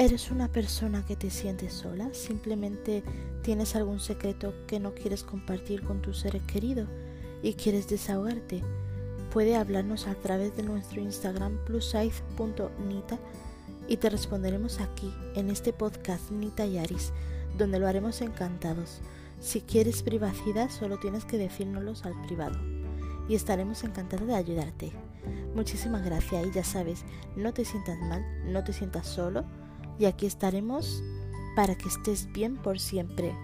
¿Eres una persona que te sientes sola? ¿Simplemente tienes algún secreto que no quieres compartir con tu ser querido y quieres desahogarte? Puede hablarnos a través de nuestro Instagram plussize.nita y te responderemos aquí, en este podcast Nita y Aris, donde lo haremos encantados. Si quieres privacidad, solo tienes que decírnoslo al privado y estaremos encantados de ayudarte. Muchísimas gracias y ya sabes, no te sientas mal, no te sientas solo y aquí estaremos para que estés bien por siempre.